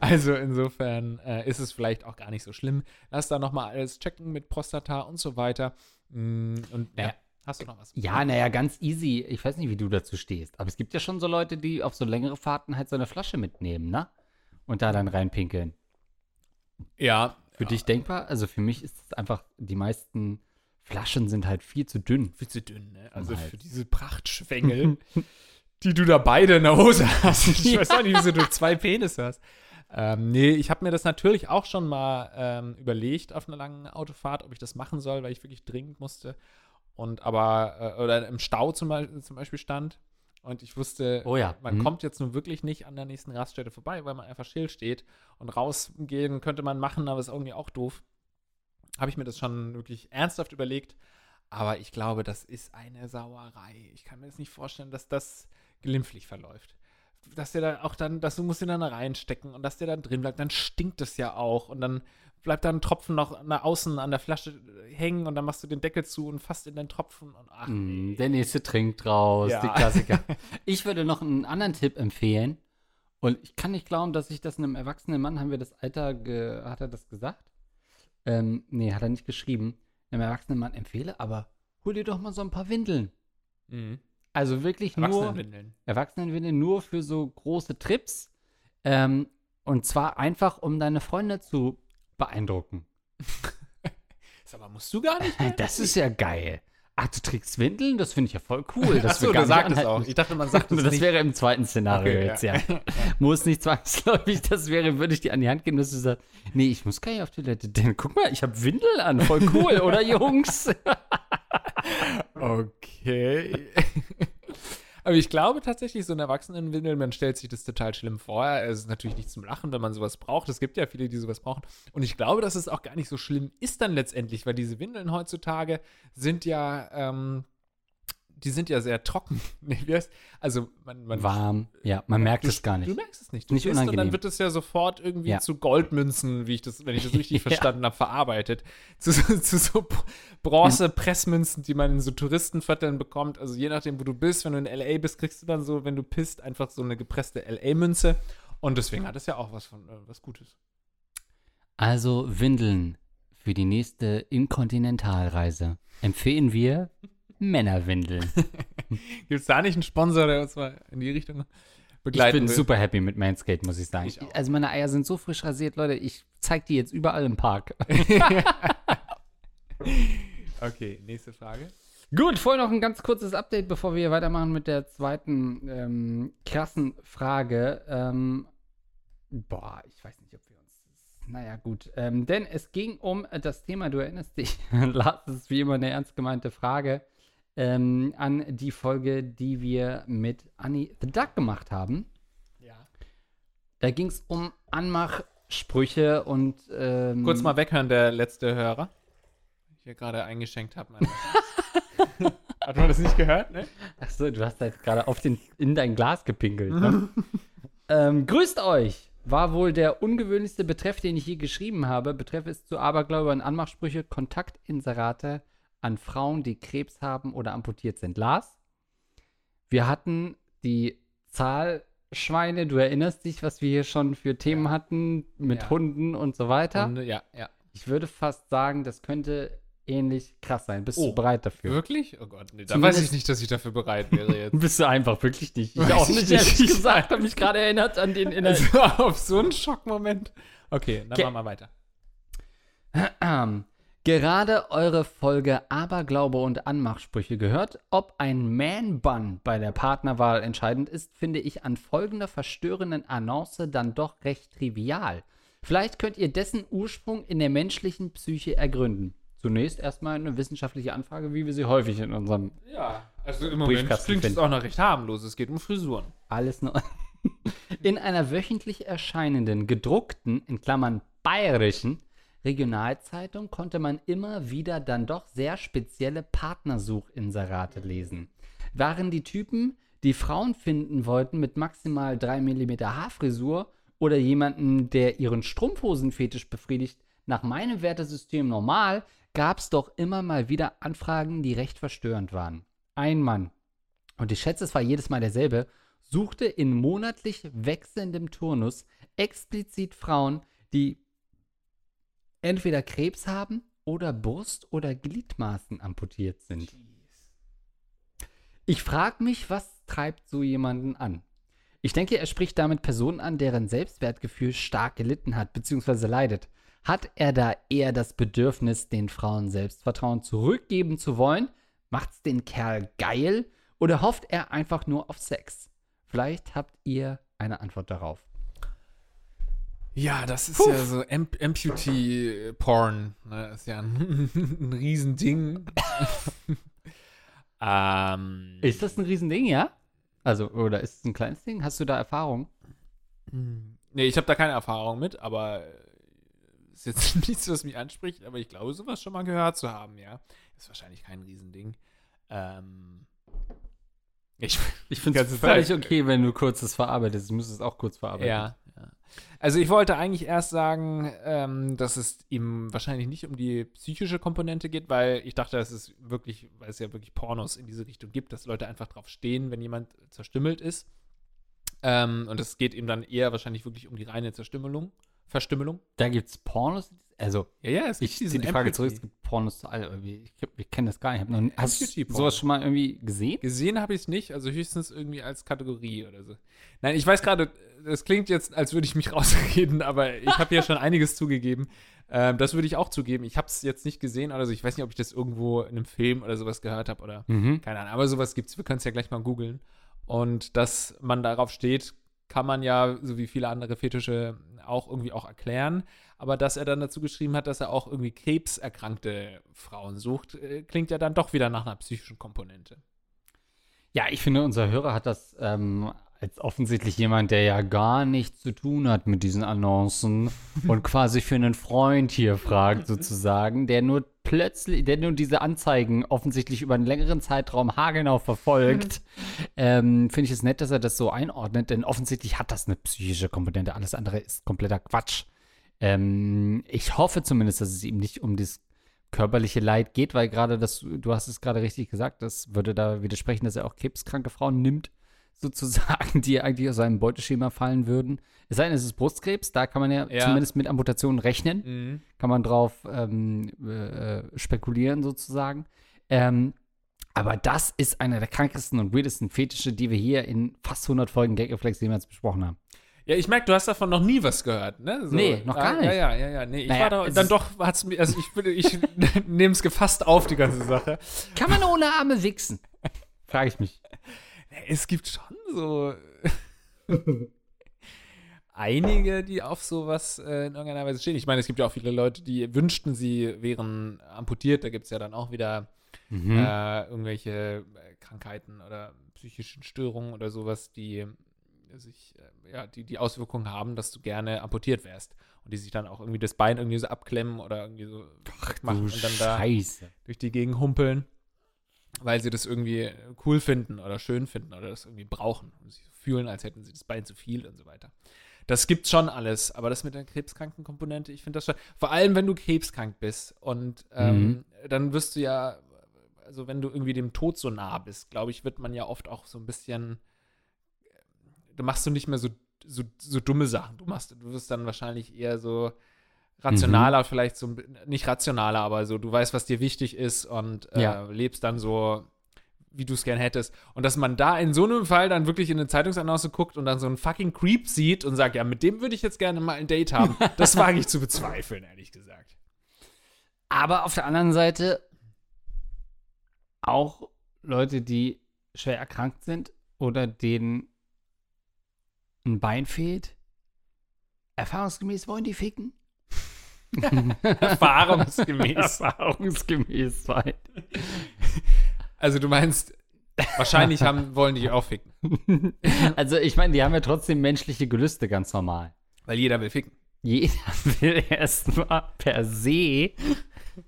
Also insofern äh, ist es vielleicht auch gar nicht so schlimm. Lass da nochmal alles checken mit Prostata und so weiter. Mm, und ja, Ja. hast du noch was? Ja, naja, ganz easy. Ich weiß nicht, wie du dazu stehst. Aber es gibt ja schon so Leute, die auf so längere Fahrten halt so eine Flasche mitnehmen, ne? Und da dann reinpinkeln. Ja, Für dich denkbar? Also für mich ist es einfach, die meisten Flaschen sind halt viel zu dünn. Viel zu dünn, ne? Also halt. für diese Prachtschwengel, die du da beide in der Hose hast. Ich weiß auch nicht, wieso du zwei Penisse hast. Ähm, nee, ich habe mir das natürlich auch schon mal ähm, überlegt auf einer langen Autofahrt, ob ich das machen soll, weil ich wirklich dringend musste. Und aber, äh, oder im Stau zum, Beispiel- zum Beispiel stand. Und ich wusste, Oh ja. man Mhm. kommt jetzt nun wirklich nicht an der nächsten Raststätte vorbei, weil man einfach still steht. Und rausgehen könnte man machen, aber ist irgendwie auch doof. Habe ich mir das schon wirklich ernsthaft überlegt. Aber ich glaube, das ist eine Sauerei. Ich kann mir das nicht vorstellen, dass das glimpflich verläuft. Dass der da auch dann, dass du musst ihn dann da reinstecken und dass der dann drin bleibt, dann stinkt es ja auch. Und dann bleibt da ein Tropfen noch nach außen an der Flasche hängen und dann machst du den Deckel zu und fasst in den Tropfen und ach Mm. Der nächste trinkt raus, Ja. die Klassiker. ich würde noch einen anderen Tipp empfehlen. Und ich kann nicht glauben, dass ich das einem erwachsenen Mann, haben wir das Alter, hat er das gesagt? Ähm, nee, hat er nicht geschrieben. Einem erwachsenen Mann empfehle, aber hol dir doch mal so ein paar Windeln. Mhm. Also wirklich nur Erwachsenenwindeln. Erwachsenenwindeln nur für so große Trips. Ähm, und zwar einfach, um deine Freunde zu beeindrucken. Ist aber musst du gar nicht. Das ist ja geil. Ach, du trägst Windeln? Das finde ich ja voll cool. Das Achso, du sagst es auch. Ich dachte, man sagt es das nicht. wäre im zweiten Szenario Okay, jetzt, ja. ja. Muss nicht zwangsläufig, das wäre, würde ich dir an die Hand geben, dass du sagst, nee, ich muss gar nicht auf Toilette, denn guck mal, ich habe Windeln an, voll cool, oder Jungs? Okay. Aber ich glaube tatsächlich, so ein Erwachsenenwindel, man stellt sich das total schlimm vor. Es ist natürlich nicht zum Lachen, wenn man sowas braucht. Es gibt ja viele, die sowas brauchen. Und ich glaube, dass es auch gar nicht so schlimm ist dann letztendlich, weil diese Windeln heutzutage sind ja, ähm, die sind ja sehr trocken. Also man, man Warm, ja, man merkt du, es gar Du nicht. merkst es nicht. Du Nicht isst Und dann unangenehm. wird es ja sofort irgendwie Ja. zu Goldmünzen, wie ich das, wenn ich das richtig Ja. verstanden habe, verarbeitet. Zu, so- zu so Bronze-Pressmünzen, die man in so Touristenvierteln bekommt. Also je nachdem, wo du bist, wenn du in L.A. bist, kriegst du dann so, wenn du pisst, einfach so eine gepresste L.A.-Münze. Und deswegen hat es ja auch was von äh, was Gutes. Also Windeln für die nächste Inkontinentalreise empfehlen wir Männerwindeln. Gibt es da nicht einen Sponsor, der uns mal in die Richtung Ich begleiten bin will? super happy mit Manscaped, muss ich sagen. Ich auch. also meine Eier sind so frisch rasiert, Leute, ich zeig die jetzt überall im Park. Okay, nächste Frage. Gut, vorher noch ein ganz kurzes Update, bevor wir weitermachen mit der zweiten ähm, krassen Frage. Ähm, boah, ich weiß nicht, ob wir uns. Naja, gut. Ähm, denn es ging um das Thema, du erinnerst dich, Lars, das ist wie immer eine ernst gemeinte Frage, ähm, an die Folge, die wir mit Annie the Duck gemacht haben. Ja. Da ging es um Anmachsprüche und. Ähm, Kurz mal weghören, der letzte Hörer. Ich hier gerade eingeschenkt habe. Hat man das nicht gehört, ne? Achso, du hast halt gerade auf den, in dein Glas gepinkelt. Ne? ähm, grüßt euch! War wohl der ungewöhnlichste Betreff, den ich je geschrieben habe. Betreff ist zu Aberglaube und Anmachsprüche Kontaktinserate an Frauen, die Krebs haben oder amputiert sind. Lars, wir hatten die Zahlschweine, du erinnerst dich, was wir hier schon für Themen hatten mit Ja. Hunden und so weiter. Und, ja, ja. ich würde fast sagen, das könnte ähnlich krass sein. Bist Oh, du bereit dafür? Wirklich? Oh Gott, nee, da weiß ich nicht, dass ich dafür bereit wäre jetzt. Bist du einfach wirklich nicht. Ich Weiß auch ich nicht, nicht. ehrlich gesagt. habe mich gerade erinnert an den Inhalt. also, auf so einen Schockmoment. Okay, dann Okay. machen wir weiter. Gerade eure Folge Aberglaube und Anmachsprüche gehört. Ob ein Man-Bun bei der Partnerwahl entscheidend ist, finde ich an folgender verstörenden Annonce dann doch recht trivial. Vielleicht könnt ihr dessen Ursprung in der menschlichen Psyche ergründen. Zunächst erstmal eine wissenschaftliche Anfrage, wie wir sie häufig in unserem Ja, also im Moment klingt es auch noch recht harmlos. Es geht um Frisuren. Alles nur. In einer wöchentlich erscheinenden, gedruckten, in Klammern bayerischen, Regionalzeitung konnte man immer wieder dann doch sehr spezielle Partnersuchinserate lesen. Waren die Typen, die Frauen finden wollten mit maximal 3 mm Haarfrisur oder jemanden, der ihren Strumpfhosenfetisch befriedigt, nach meinem Wertesystem normal, gab es doch immer mal wieder Anfragen, die recht verstörend waren. Ein Mann, und ich schätze, es war jedes Mal derselbe, suchte in monatlich wechselndem Turnus explizit Frauen, die entweder Krebs haben oder Brust- oder Gliedmaßen amputiert sind. Ich frage mich, was treibt so jemanden an? Ich denke, er spricht damit Personen an, deren Selbstwertgefühl stark gelitten hat bzw. leidet. Hat er da eher das Bedürfnis, den Frauen Selbstvertrauen zurückgeben zu wollen? Macht's den Kerl geil? Oder hofft er einfach nur auf Sex? Vielleicht habt ihr eine Antwort darauf. Ja, das ist Puh. ja so Amp Amputee-Porn. Ne? Das ist ja ein, ein Riesending. ähm, ist das ein Riesending, ja? Also, oder ist es ein kleines Ding? Hast du da Erfahrung? Hm. Nee, ich habe da keine Erfahrung mit, aber ist jetzt nichts, was mich anspricht, aber ich glaube, sowas schon mal gehört zu haben, ja. Ist wahrscheinlich kein Riesending. Ähm, ich, ich finde es völlig okay, wenn du kurzes verarbeitest. Du müsstest es auch kurz verarbeiten. Ja, ja. Also ich wollte eigentlich erst sagen, ähm, dass es ihm wahrscheinlich nicht um die psychische Komponente geht, weil ich dachte, dass es wirklich, weil es ja wirklich Pornos in diese Richtung gibt, dass Leute einfach drauf stehen, wenn jemand zerstümmelt ist. Ähm, und es geht ihm dann eher wahrscheinlich wirklich um die reine Zerstümmelung. Verstümmelung. Da gibt es Pornos. Also, ja, ja, es gibt ich ziehe die Frage zurück, es gibt Pornos zu all. Ich, ich kenne das gar nicht. Ich noch, hast du sowas schon mal irgendwie gesehen? Gesehen habe ich es nicht, also höchstens irgendwie als Kategorie oder so. Nein, ich weiß gerade, das klingt jetzt, als würde ich mich rausreden, aber ich habe ja schon einiges zugegeben. Ähm, das würde ich auch zugeben. Ich habe es jetzt nicht gesehen, also ich weiß nicht, ob ich das irgendwo in einem Film oder sowas gehört habe oder mhm. keine Ahnung. Aber sowas gibt es, wir können es ja gleich mal googeln. Und dass man darauf steht, kann man ja, so wie viele andere Fetische, auch irgendwie auch erklären. Aber dass er dann dazu geschrieben hat, dass er auch irgendwie krebserkrankte Frauen sucht, äh, klingt ja dann doch wieder nach einer psychischen Komponente. Ja, ich finde, unser Hörer hat das ähm, als offensichtlich jemand, der ja gar nichts zu tun hat mit diesen Annoncen und quasi für einen Freund hier fragt, sozusagen, der nur plötzlich, der nur diese Anzeigen offensichtlich über einen längeren Zeitraum haargenau verfolgt, ähm, finde ich es nett, dass er das so einordnet, denn offensichtlich hat das eine psychische Komponente. Alles andere ist kompletter Quatsch. Ähm, ich hoffe zumindest, dass es ihm nicht um das körperliche Leid geht, weil gerade das, du hast es gerade richtig gesagt, das würde da widersprechen, dass er auch krebskranke Frauen nimmt sozusagen, die eigentlich aus seinem Beuteschema fallen würden. Es sei denn, es ist Brustkrebs, da kann man ja, ja. zumindest mit Amputationen rechnen. Mhm. Kann man drauf ähm, äh, spekulieren sozusagen. Ähm, aber das ist einer der krankesten und weirdesten Fetische, die wir hier in fast 100 Folgen Gagreflex jemals besprochen haben. Ja, ich merke, du hast davon noch nie was gehört, ne? So, nee, noch gar nicht. Ja, ja, ja, ja. Nee, ich naja, war da, dann doch, hat's mir, also ich, ich nehme es gefasst auf, die ganze Sache. Kann man ohne Arme wichsen? Frage ich mich es gibt schon so einige, die auf sowas äh, in irgendeiner Weise stehen. Ich meine, es gibt ja auch viele Leute, die wünschten, sie wären amputiert. Da gibt es ja dann auch wieder mhm. äh, irgendwelche äh, Krankheiten oder psychischen Störungen oder sowas, die sich, äh, ja, die die Auswirkungen haben, dass du gerne amputiert wärst. Und die sich dann auch irgendwie das Bein irgendwie so abklemmen oder irgendwie so Ach, machen und dann da durch die Gegend humpeln weil sie das irgendwie cool finden oder schön finden oder das irgendwie brauchen und sich fühlen, als hätten sie das Bein zu viel und so weiter. Das gibt's schon alles, aber das mit der krebskranken Komponente, ich finde das schon, vor allem wenn du krebskrank bist und ähm, mhm. dann wirst du ja, also wenn du irgendwie dem Tod so nah bist, glaube ich, wird man ja oft auch so ein bisschen, da machst du nicht mehr so, so, so dumme Sachen. Du machst, du wirst dann wahrscheinlich eher so, rationaler, mhm. vielleicht so, nicht rationaler, aber so, du weißt, was dir wichtig ist und äh, ja. lebst dann so, wie du es gern hättest. Und dass man da in so einem Fall dann wirklich in eine Zeitungsannonce guckt und dann so einen fucking Creep sieht und sagt, ja, mit dem würde ich jetzt gerne mal ein Date haben, das wage ich zu bezweifeln, ehrlich gesagt. Aber auf der anderen Seite auch Leute, die schwer erkrankt sind oder denen ein Bein fehlt, erfahrungsgemäß wollen die ficken. Erfahrungsgemäß. Erfahrungsgemäß weit. Also du meinst, wahrscheinlich haben, wollen die auch ficken. Also ich meine, die haben ja trotzdem menschliche Gelüste ganz normal. Weil jeder will ficken. Jeder will erstmal per se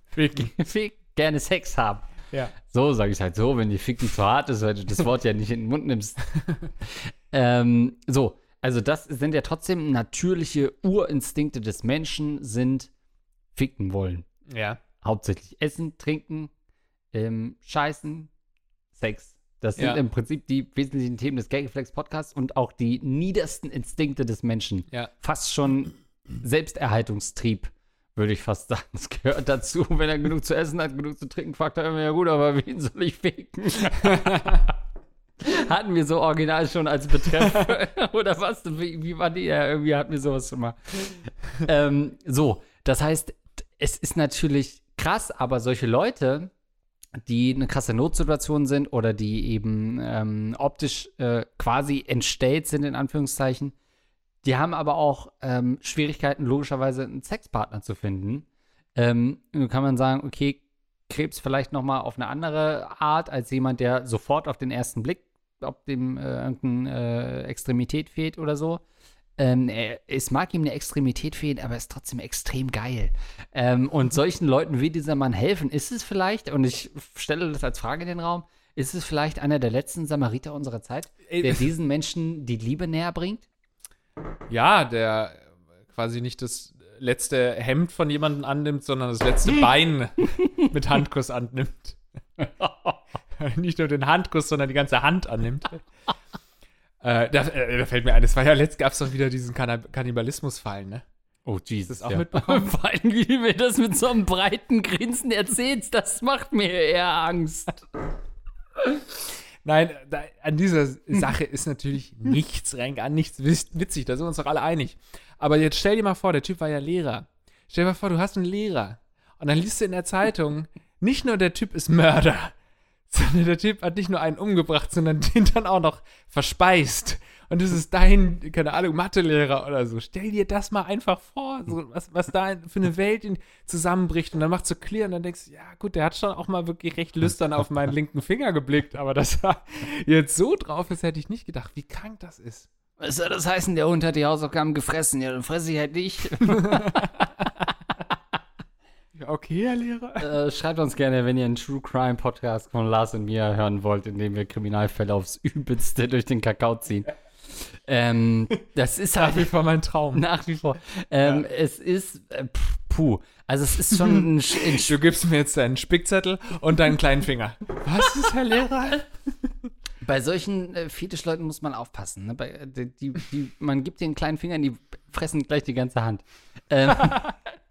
ficken. ficken, gerne Sex haben. Ja. So sage ich halt so, wenn die Ficken zu hart ist, weil du das Wort ja nicht in den Mund nimmst. ähm, so, also das sind ja trotzdem natürliche Urinstinkte des Menschen, sind ficken wollen. Ja. Hauptsächlich Essen, Trinken, ähm, Scheißen, Sex. Das sind ja. im Prinzip die wesentlichen Themen des Gagflex Podcasts und auch die niedersten Instinkte des Menschen. Ja. Fast schon Selbsterhaltungstrieb, würde ich fast sagen. Das gehört dazu. Wenn er genug zu essen hat, genug zu trinken, fragt er immer, ja gut, aber wen soll ich ficken? hatten wir so original schon als Betreff. Oder was? Wie, wie war die? Ja, irgendwie hatten wir sowas schon mal. ähm, so, Das heißt, es ist natürlich krass, aber solche Leute, die eine krasse Notsituation sind oder die eben ähm, optisch äh, quasi entstellt sind, in Anführungszeichen, die haben aber auch ähm, Schwierigkeiten, logischerweise einen Sexpartner zu finden. Ähm, nun kann man sagen, okay, Krebs vielleicht noch mal auf eine andere Art als jemand, der sofort auf den ersten Blick, ob dem äh, irgendeine äh, Extremität fehlt oder so. Ähm, er, es mag ihm eine Extremität fehlen, aber er ist trotzdem extrem geil. Ähm, und solchen Leuten wie dieser Mann helfen, ist es vielleicht, und ich stelle das als Frage in den Raum, ist es vielleicht einer der letzten Samariter unserer Zeit, der diesen Menschen die Liebe näher bringt? Ja, der quasi nicht das letzte Hemd von jemandem annimmt, sondern das letzte Bein mit Handkuss annimmt. nicht nur den Handkuss, sondern die ganze Hand annimmt. Äh, da, äh, da, fällt mir ein, es war ja letzt gab es doch wieder diesen Kannib Kannibalismus-Fall, ne? Oh, Jesus. Das auch ja. mitbekommen? Vor allem, wie du mir das mit so einem breiten Grinsen erzählst, das macht mir eher Angst. Nein, da, an dieser Sache ist natürlich nichts rein, gar nichts witzig, da sind wir uns doch alle einig. Aber jetzt stell dir mal vor, der Typ war ja Lehrer. Stell dir mal vor, du hast einen Lehrer. Und dann liest du in der Zeitung, nicht nur der Typ ist Mörder, sondern der Typ hat nicht nur einen umgebracht, sondern den dann auch noch verspeist. Und das ist dein, keine Ahnung, Mathelehrer oder so. Stell dir das mal einfach vor, so, was, was da für eine Welt zusammenbricht. Und dann macht so clear und dann denkst du, ja gut, der hat schon auch mal wirklich recht lüstern auf meinen linken Finger geblickt. Aber dass er jetzt so drauf ist, hätte ich nicht gedacht, wie krank das ist. Was soll das heißen, der Hund hat die Hausaufgaben gefressen? Ja, dann fresse ich halt nicht. Okay, Herr Lehrer. Äh, schreibt uns gerne, wenn ihr einen True Crime Podcast von Lars und mir hören wollt, in dem wir Kriminalfälle aufs Übelste durch den Kakao ziehen. Ähm, das ist halt. Nach wie vor mein Traum. Nach wie vor. Ähm, ja. Es ist. Äh, puh. Also, es ist schon ein. ein du gibst mir jetzt deinen Spickzettel und deinen kleinen Finger. Was ist, Herr Lehrer? Bei solchen äh, Fetischleuten muss man aufpassen. Ne? Bei, äh, die, die, man gibt den kleinen Fingern, die fressen gleich die ganze Hand. Ähm,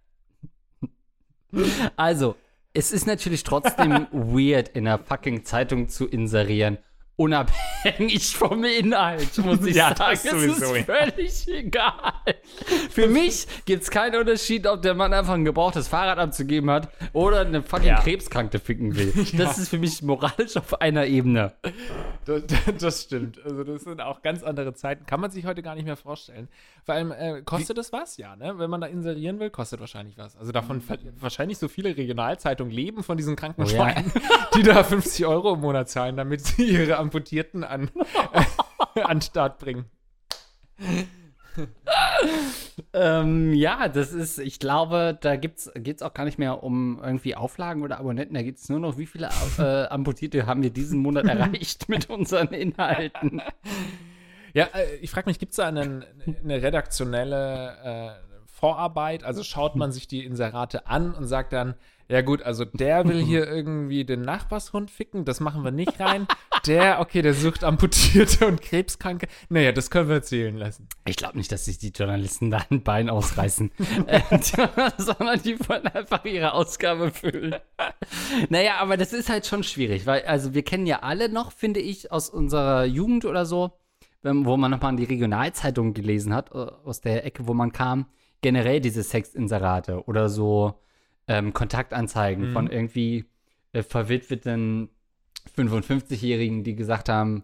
also, es ist natürlich trotzdem weird, in einer fucking Zeitung zu inserieren unabhängig vom Inhalt, muss ich ja, sagen. Das es ist völlig ja. egal. Für mich gibt es keinen Unterschied, ob der Mann einfach ein gebrauchtes Fahrrad abzugeben hat oder eine fucking ja. Krebskranke ficken will. Das ist für mich moralisch auf einer Ebene. Das, das, stimmt. Also das sind auch ganz andere Zeiten. Kann man sich heute gar nicht mehr vorstellen. Vor allem, äh, kostet es was? Ja, ne? Wenn man da inserieren will, kostet wahrscheinlich was. Also davon wahrscheinlich so viele Regionalzeitungen leben von diesen kranken oh, Schweinen, die da 50 Euro im Monat zahlen, damit sie ihre Amputierten an, äh, an Start bringen. ähm, ja, das ist, ich glaube, da geht es auch gar nicht mehr um irgendwie Auflagen oder Abonnenten. Da geht es nur noch, wie viele äh, Amputierte haben wir diesen Monat erreicht mit unseren Inhalten. Ja, äh, ich frage mich, gibt es da eine, eine redaktionelle äh, Vorarbeit? Also schaut man sich die Inserate an und sagt dann, ja gut, also der will hier irgendwie den Nachbarshund ficken, das machen wir nicht rein. Der, okay, der sucht Amputierte und Krebskranke. Naja, das können wir zählen lassen. Ich glaube nicht, dass sich die Journalisten da ein Bein ausreißen, äh, sondern die wollen einfach ihre Ausgabe füllen. naja, aber das ist halt schon schwierig, weil, also wir kennen ja alle noch, finde ich, aus unserer Jugend oder so, wo man nochmal in die Regionalzeitung gelesen hat, äh, aus der Ecke, wo man kam, generell diese Sexinserate oder so ähm, Kontaktanzeigen mhm. von irgendwie äh, verwitweten 55-Jährigen, die gesagt haben,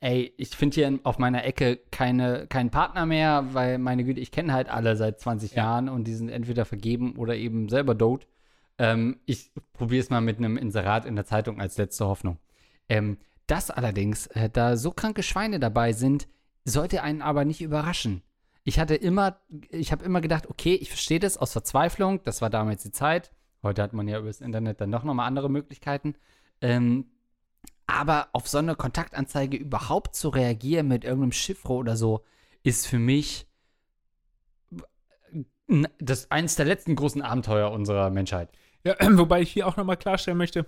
ey, ich finde hier auf meiner Ecke keine, keinen Partner mehr, weil meine Güte, ich kenne halt alle seit 20 ja. Jahren und die sind entweder vergeben oder eben selber dood. Ähm, ich probiere es mal mit einem Inserat in der Zeitung als letzte Hoffnung. Ähm, das allerdings, äh, da so kranke Schweine dabei sind, sollte einen aber nicht überraschen ich hatte immer, ich habe immer gedacht, okay, ich verstehe das aus Verzweiflung, das war damals die Zeit. Heute hat man ja über das Internet dann doch nochmal andere Möglichkeiten. Ähm, aber auf so eine Kontaktanzeige überhaupt zu reagieren mit irgendeinem Chiffre oder so, ist für mich das eines der letzten großen Abenteuer unserer Menschheit. Ja, wobei ich hier auch nochmal klarstellen möchte,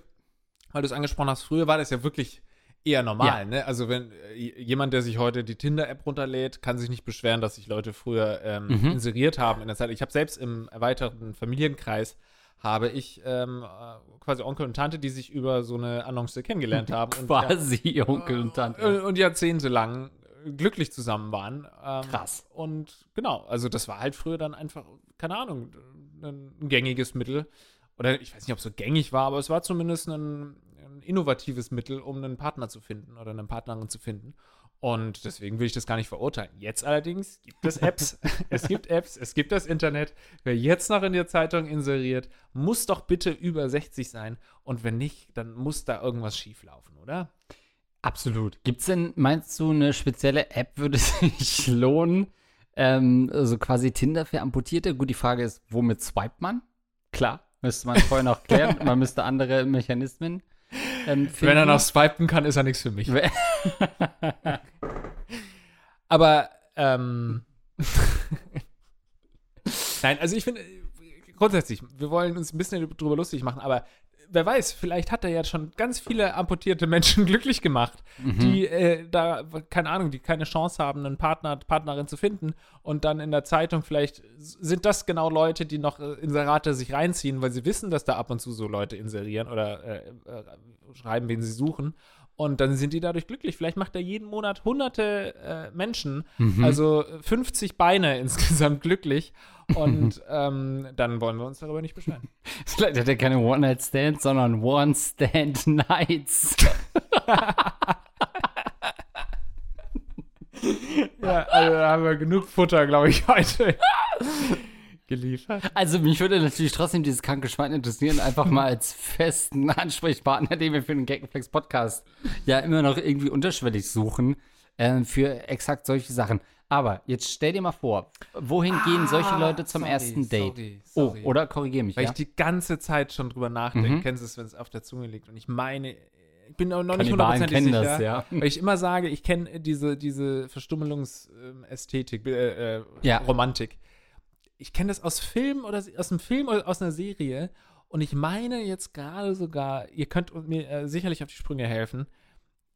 weil du es angesprochen hast, früher war das ja wirklich eher normal, ja. ne? Also wenn äh, jemand, der sich heute die Tinder-App runterlädt, kann sich nicht beschweren, dass sich Leute früher ähm, mhm. inseriert haben in der Zeit. Ich habe selbst im erweiterten Familienkreis habe ich ähm, äh, quasi Onkel und Tante, die sich über so eine Annonce kennengelernt haben. quasi und, Onkel und Tante. Und, und jahrzehntelang glücklich zusammen waren. Ähm, Krass. Und genau, also das war halt früher dann einfach, keine Ahnung, ein, gängiges Mittel. Oder ich weiß nicht, ob es so gängig war, aber es war zumindest ein innovatives Mittel, um einen Partner zu finden oder eine Partnerin zu finden. Und deswegen will ich das gar nicht verurteilen. Jetzt allerdings gibt es Apps. es gibt Apps, es gibt das Internet. Wer jetzt noch in der Zeitung inseriert, muss doch bitte über 60 sein. Und wenn nicht, dann muss da irgendwas schieflaufen, oder? Absolut. Gibt es denn, meinst du, eine spezielle App würde sich lohnen? Ähm, also quasi Tinder für Amputierte? Gut, die Frage ist, womit swipet man? Klar, müsste man vorher noch klären. man müsste andere Mechanismen ähm. Wenn er noch swipen kann, ist er nichts für mich. Aber, ähm. Nein, also ich finde, grundsätzlich, wir wollen uns ein bisschen drüber lustig machen, aber wer weiß, vielleicht hat er ja schon ganz viele amputierte Menschen glücklich gemacht, Mhm. die äh, da, keine Ahnung, die keine Chance haben, einen Partner, Partnerin zu finden und dann in der Zeitung vielleicht sind das genau Leute, die noch äh, Inserate sich reinziehen, weil sie wissen, dass da ab und zu so Leute inserieren oder äh, äh, schreiben, wen sie suchen. Und dann sind die dadurch glücklich. Vielleicht macht er jeden Monat hunderte äh, Menschen, Mhm. also 50 Beine insgesamt glücklich. Und ähm, dann wollen wir uns darüber nicht beschweren. Vielleicht hat er keine One-Night-Stands, sondern One-Stand-Nights. Ja, also da haben wir genug Futter, glaube ich, heute geliefert. Also mich würde natürlich trotzdem dieses kranke Schwein interessieren, einfach mal als festen Ansprechpartner, den wir für den Gagflex Podcast ja immer noch irgendwie unterschwellig suchen, äh, für exakt solche Sachen. Aber jetzt stell dir mal vor, wohin gehen solche Leute zum sorry, ersten Date? sorry, sorry. Oh, oder korrigier mich, Weil ja? ich die ganze Zeit schon drüber nachdenke. Mhm. Kennst du es, wenn es auf der Zunge liegt? Und ich meine, ich bin auch noch nicht hundertprozentig kennen sicher. das, ja. Weil ich immer sage, ich kenne diese, diese Verstümmelungsästhetik, äh, äh, Ja. Romantik. Ich kenne das aus Film oder aus einem Film oder aus einer Serie. Und ich meine jetzt gerade sogar, ihr könnt mir äh, sicherlich auf die Sprünge helfen.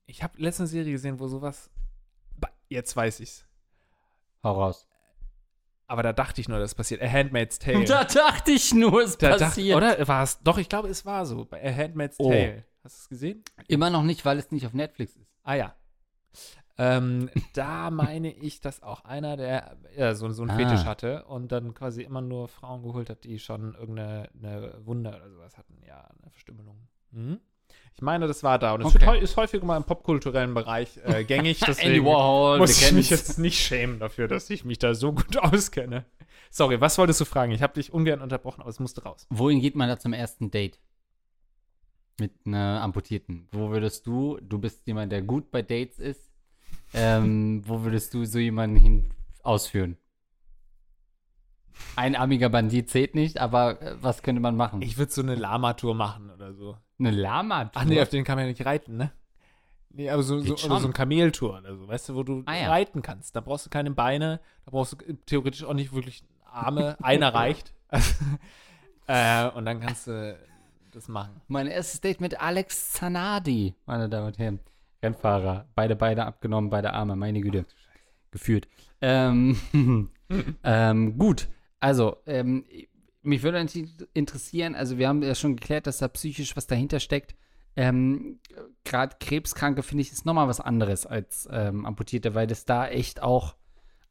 Ich habe letzte Serie gesehen, wo sowas. Jetzt weiß ich's. Hau raus. Aber da dachte ich nur, das passiert. A Handmaid's Tale. Da dachte ich nur, es Da passiert. oder war es? Doch, ich glaube, es war so. Bei A Handmaid's Oh. Tale. Hast du es gesehen? Immer noch nicht, weil es nicht auf Netflix ist. Ah ja. Ähm, da meine ich, dass auch einer, der ja, so, so einen Ah. Fetisch hatte und dann quasi immer nur Frauen geholt hat, die schon irgendeine eine Wunde oder sowas hatten. Ja, eine Verstümmelung. Mhm. Ich meine, das war da. Und es Okay. ist häufig mal im popkulturellen Bereich äh, gängig. Andy Deswegen Warhol, muss ich mich jetzt nicht schämen dafür, dass ich mich da so gut auskenne. Sorry, was wolltest du fragen? Ich habe dich ungern unterbrochen, aber es musste raus. Wohin geht man da zum ersten Date? Mit einer Amputierten. Wo würdest du, du bist jemand, der gut bei Dates ist, ähm, wo würdest du so jemanden hin ausführen? Einarmiger Bandit zählt nicht, aber äh, was könnte man machen? Ich würde so eine Lama-Tour machen oder so. eine Lama? Ach nee, auf den kann man ja nicht reiten, ne? Nee, aber so, so, Geht oder schon. so ein Kameltour oder so, weißt du, wo du Ah, ja. reiten kannst. Da brauchst du keine Beine, da brauchst du theoretisch auch nicht wirklich Arme. Einer reicht. äh, und dann kannst du das machen. Mein erstes Date mit Alex Zanardi, meine Damen und Herren. Rennfahrer. Beide Beine abgenommen, beide Arme, meine Güte. Geführt. Ähm, ähm, gut, also, ähm, mich würde interessieren, also wir haben ja schon geklärt, dass da psychisch was dahinter steckt. Ähm, Gerade Krebskranke finde ich ist nochmal was anderes als ähm, Amputierte, weil das da echt auch,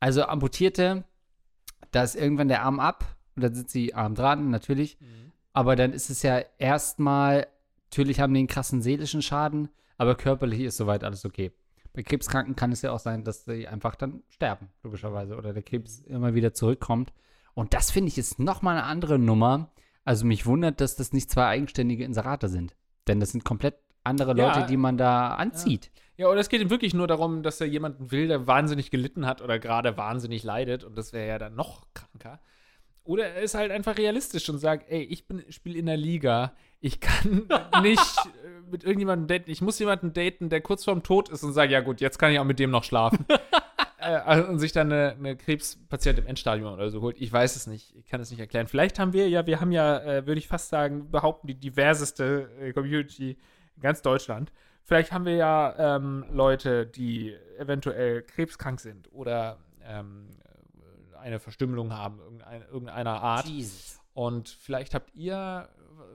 also Amputierte, da ist irgendwann der Arm ab und dann sind sie Arm dran, natürlich. Aber dann ist es ja erstmal, natürlich haben die einen krassen seelischen Schaden, aber körperlich ist soweit alles okay. Bei Krebskranken kann es ja auch sein, dass sie einfach dann sterben, logischerweise, oder der Krebs immer wieder zurückkommt. Und das finde ich ist nochmal eine andere Nummer. Also mich wundert, dass das nicht zwei eigenständige Inserate sind. Denn das sind komplett andere Ja. Leute, die man da anzieht. Ja, oder es geht ihm wirklich nur darum, dass er jemanden will, der wahnsinnig gelitten hat oder gerade wahnsinnig leidet und das wäre ja dann noch kranker. Oder er ist halt einfach realistisch und sagt, ey, ich bin spiele in der Liga, ich kann nicht äh, mit irgendjemandem daten, ich muss jemanden daten, der kurz vorm Tod ist und sagt, ja gut, jetzt kann ich auch mit dem noch schlafen. äh, also, und sich dann eine, eine Krebspatient im Endstadium oder so holt. Ich weiß es nicht, ich kann es nicht erklären. Vielleicht haben wir ja, wir haben ja, äh, würde ich fast sagen, behaupten, die diverseste äh, Community in ganz Deutschland. Vielleicht haben wir ja ähm, Leute, die eventuell krebskrank sind oder ähm, eine Verstümmelung haben, irgendeine, irgendeiner Art. Jesus. Und vielleicht habt ihr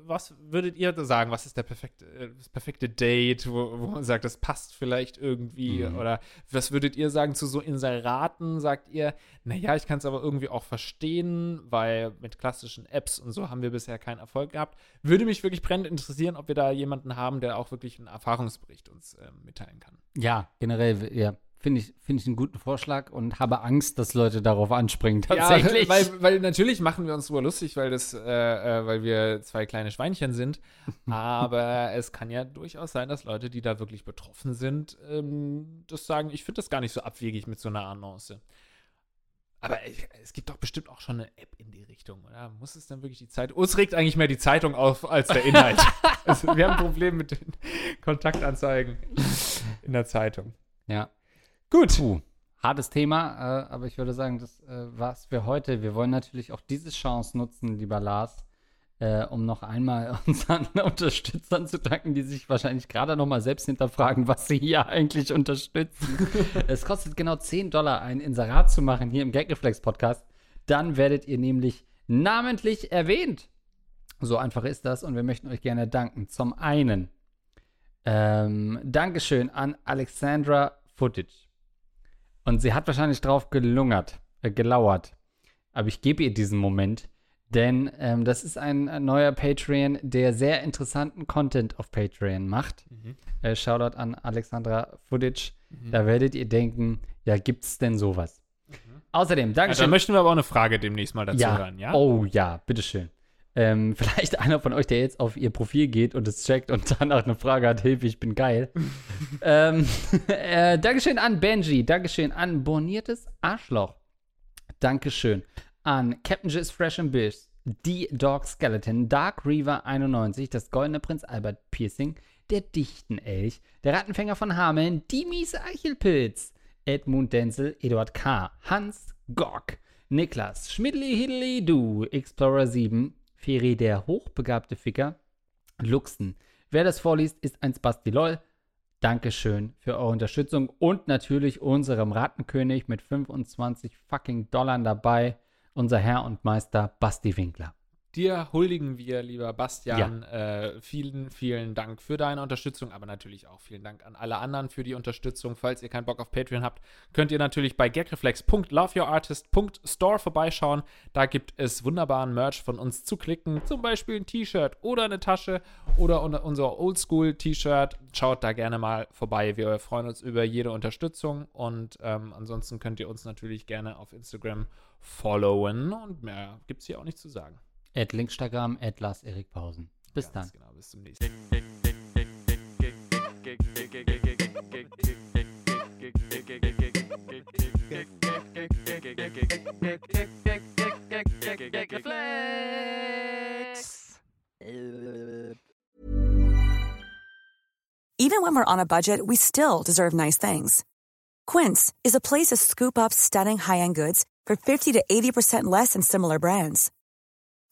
was würdet ihr sagen? Was ist der perfekte, äh, das perfekte Date, wo, wo man sagt, das passt vielleicht irgendwie? Mhm. Oder was würdet ihr sagen zu so Inseraten? Sagt ihr, naja, ich kann es aber irgendwie auch verstehen, weil mit klassischen Apps und so haben wir bisher keinen Erfolg gehabt. Würde mich wirklich brennend interessieren, ob wir da jemanden haben, der auch wirklich einen Erfahrungsbericht uns ähm, mitteilen kann. Ja, generell, ja, finde ich, finde ich einen guten Vorschlag und habe Angst, dass Leute darauf anspringen. Tatsächlich. Ja, weil, weil natürlich machen wir uns super lustig, weil das, äh, äh, weil wir zwei kleine Schweinchen sind. Aber es kann ja durchaus sein, dass Leute, die da wirklich betroffen sind, ähm, das sagen, ich finde das gar nicht so abwegig mit so einer Annonce. Aber es gibt doch bestimmt auch schon eine App in die Richtung, oder? Muss es dann wirklich die Zeitung? Uns regt eigentlich mehr die Zeitung auf als der Inhalt. also, wir haben ein Problem mit den Kontaktanzeigen in der Zeitung. ja. Gut. Puh, hartes Thema, äh, aber ich würde sagen, das äh, war's für heute. Wir wollen natürlich auch diese Chance nutzen, lieber Lars, äh, um noch einmal unseren Unterstützern zu danken, die sich wahrscheinlich gerade noch mal selbst hinterfragen, was sie hier eigentlich unterstützen. es kostet genau 10 Dollar, ein Inserat zu machen hier im Gagreflex Podcast. Dann werdet ihr nämlich namentlich erwähnt. So einfach ist das und wir möchten euch gerne danken. Zum einen ähm, Dankeschön an Alexandra Footage. Und sie hat wahrscheinlich drauf gelungert, äh, gelauert. Aber ich gebe ihr diesen Moment, denn ähm, das ist ein, ein neuer Patreon, der sehr interessanten Content auf Patreon macht. Mhm. Äh, Shoutout an Alexandra Footage. Da werdet ihr denken, ja, gibt's denn sowas? Außerdem, Ja, Dankeschön. dann möchten wir aber auch eine Frage demnächst mal dazu ja. hören, ja? Oh ja, bitteschön. Ähm, vielleicht einer von euch, der jetzt auf ihr Profil geht und es checkt und danach eine Frage hat, Hilfe, ich bin geil. ähm, äh, Dankeschön an Benji, Dankeschön an Borniertes Arschloch. Dankeschön an Captain Jizz Fresh and Biss, die Dog Skeleton, Dark Reaver 91, das Goldene Prinz Albert Piercing, der Dichten Elch, der Rattenfänger von Hameln, die miese Eichelpilz, Edmund Denzel, Eduard K., Hans Gock, Niklas, Schmidli Hiddli Du, Explorer 7, Feri der hochbegabte Ficker, Luxen. Wer das vorliest, ist ein Spasti LOL. Dankeschön für eure Unterstützung und natürlich unserem Rattenkönig mit 25 fucking Dollar dabei, unser Herr und Meister Basti Winkler. Dir huldigen wir, lieber Bastian. Äh, vielen, vielen Dank für deine Unterstützung, aber natürlich auch vielen Dank an alle anderen für die Unterstützung. Falls ihr keinen Bock auf Patreon habt, könnt ihr natürlich bei gagreflex.loveyourartist.store vorbeischauen. Da gibt es wunderbaren Merch von uns zu klicken, zum Beispiel ein T-Shirt oder eine Tasche oder un- unser Oldschool-T-Shirt. Schaut da gerne mal vorbei. Wir freuen uns über jede Unterstützung und ähm, ansonsten könnt ihr uns natürlich gerne auf Instagram followen und mehr gibt es hier auch nicht zu sagen. At Linkstagram, at Lars Erik Pausen. Bis dann. Ganz Genau, bis zum nächsten Even when we're on a budget, we still deserve nice things. Quince is a place to scoop up stunning high-end goods for 50 to 80% less than similar brands.